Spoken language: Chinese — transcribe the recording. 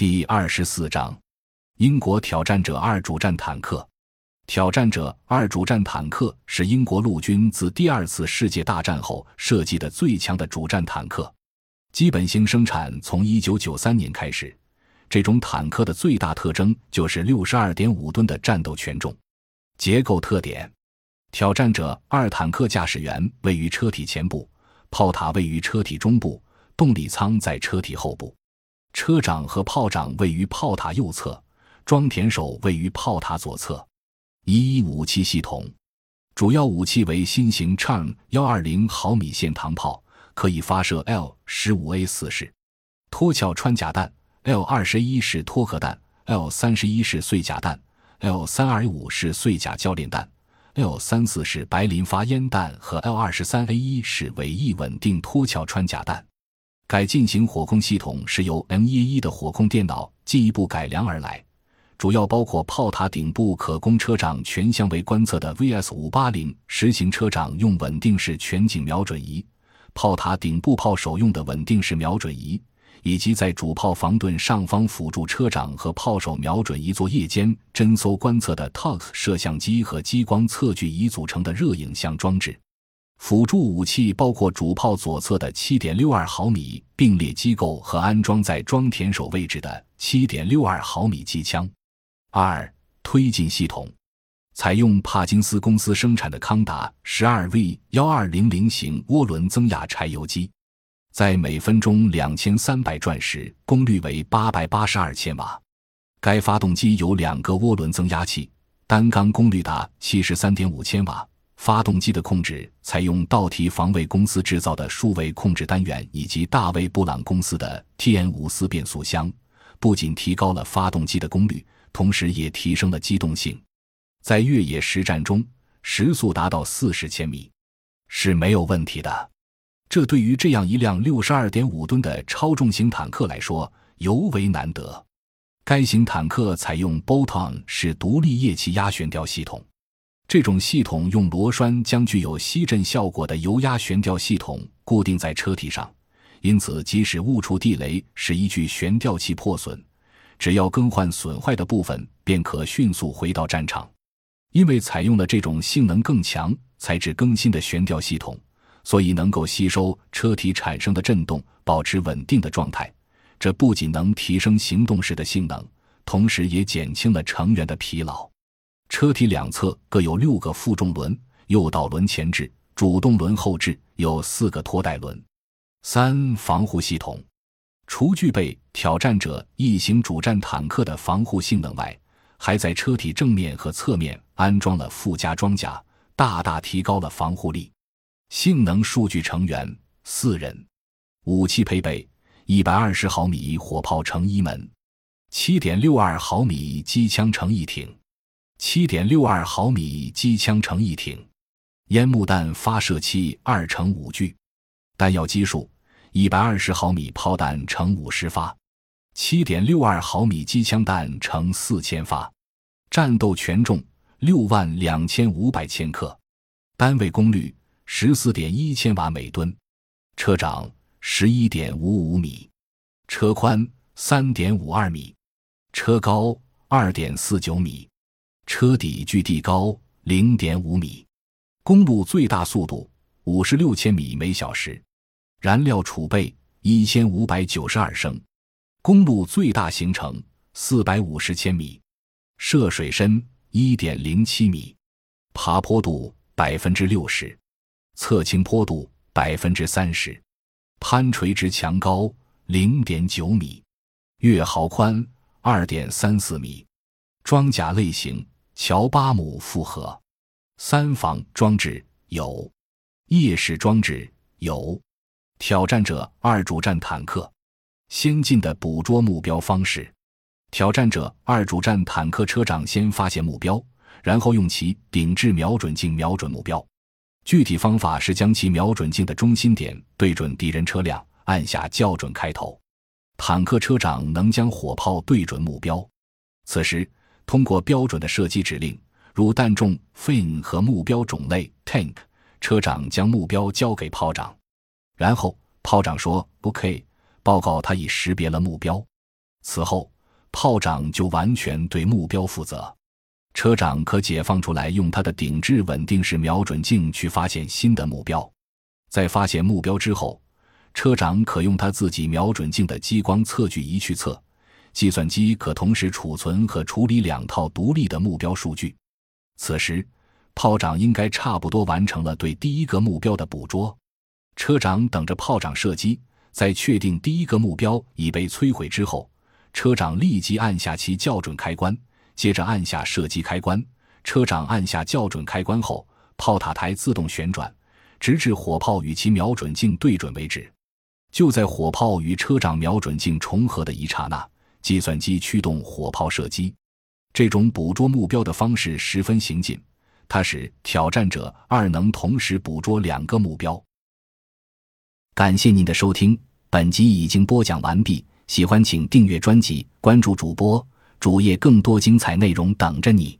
第二十四章：英国挑战者二主战坦克。挑战者二主战坦克是英国陆军自第二次世界大战后设计的最强的主战坦克，基本型生产从一九九三年开始。这种坦克的最大特征就是六十二点五吨的战斗权重。结构特点：挑战者二坦克驾驶员位于车体前部，炮塔位于车体中部，动力舱在车体后部。车长和炮长位于炮塔右侧，装填手位于炮塔左侧。一一武器系统主要武器为新型 Charm 幺二零毫米线膛炮，可以发射 L 十五 A 四式脱壳穿甲弹、L 二十一式脱壳弹、L 三十一式碎甲弹、L 三二五式碎甲教练弹、L 三四式白磷发烟弹和 L 二十三 A 一式尾翼稳定脱壳穿甲弹。改进型火控系统是由 M 一一的火控电脑进一步改良而来，主要包括炮塔顶部可供车长全向位观测的 VS 五八零实行车长用稳定式全景瞄准仪，炮塔顶部炮手用的稳定式瞄准仪，以及在主炮防盾上方辅助车长和炮手瞄准仪作夜间侦搜观测的 TOX 摄像机和激光测距仪组成的热影像装置。辅助武器包括主炮左侧的7.62毫米并列机构和安装在装填手位置的7.62毫米机枪。二推进系统采用帕金斯公司生产的康达 12V1200 型涡轮增压柴油机，在每分钟2300转时，功率为882千瓦。该发动机有两个涡轮增压器，单缸功率达73.5千瓦。发动机的控制采用道提防卫公司制造的数位控制单元以及大卫布朗公司的 TN 五四变速箱，不仅提高了发动机的功率，同时也提升了机动性。在越野实战中，时速达到四十千米是没有问题的。这对于这样一辆六十二点五吨的超重型坦克来说尤为难得。该型坦克采用 Bolton 式独立液气压悬吊系统。这种系统用螺栓将具有吸震效果的油压悬吊系统固定在车体上，因此即使误触地雷使一具悬吊器破损，只要更换损坏的部分，便可迅速回到战场。因为采用了这种性能更强、材质更新的悬吊系统，所以能够吸收车体产生的震动，保持稳定的状态。这不仅能提升行动时的性能，同时也减轻了成员的疲劳。车体两侧各有六个负重轮，右导轮前置，主动轮后置，有四个拖带轮。三防护系统，除具备挑战者一型主战坦克的防护性能外，还在车体正面和侧面安装了附加装甲，大大提高了防护力。性能数据成员四人，武器配备：一百二十毫米火炮乘一门，七点六二毫米机枪乘一挺。七点六二毫米机枪乘一挺，烟幕弹发射器二乘五具，弹药基数一百二十毫米炮弹乘五十发，七点六二毫米机枪弹乘四千发，战斗权重六万两千五百千克，单位功率十四点一千瓦每吨，车长十一点五五米，车宽三点五二米，车高二点四九米。车底距地高零点五米，公路最大速度五十六千米每小时，燃料储备一千五百九十二升，公路最大行程四百五十千米，涉水深一点零七米，爬坡度百分之六十，侧倾坡度百分之三十，攀垂直墙高零点九米，月壕宽二点三四米，装甲类型。乔巴姆复合，三防装置有，夜视装置有，挑战者二主战坦克，先进的捕捉目标方式。挑战者二主战坦克车长先发现目标，然后用其顶置瞄准镜瞄准目标。具体方法是将其瞄准镜的中心点对准敌人车辆，按下校准开头。坦克车长能将火炮对准目标，此时。通过标准的射击指令，如弹重 fin 和目标种类 tank，车长将目标交给炮长，然后炮长说 OK，报告他已识别了目标。此后，炮长就完全对目标负责。车长可解放出来，用他的顶置稳定式瞄准镜去发现新的目标。在发现目标之后，车长可用他自己瞄准镜的激光测距仪去测。计算机可同时储存和处理两套独立的目标数据。此时，炮长应该差不多完成了对第一个目标的捕捉。车长等着炮长射击，在确定第一个目标已被摧毁之后，车长立即按下其校准开关，接着按下射击开关。车长按下校准开关后，炮塔台自动旋转，直至火炮与其瞄准镜对准为止。就在火炮与车长瞄准镜重合的一刹那。计算机驱动火炮射击，这种捕捉目标的方式十分行进，它使挑战者二能同时捕捉两个目标。感谢您的收听，本集已经播讲完毕。喜欢请订阅专辑，关注主播主页，更多精彩内容等着你。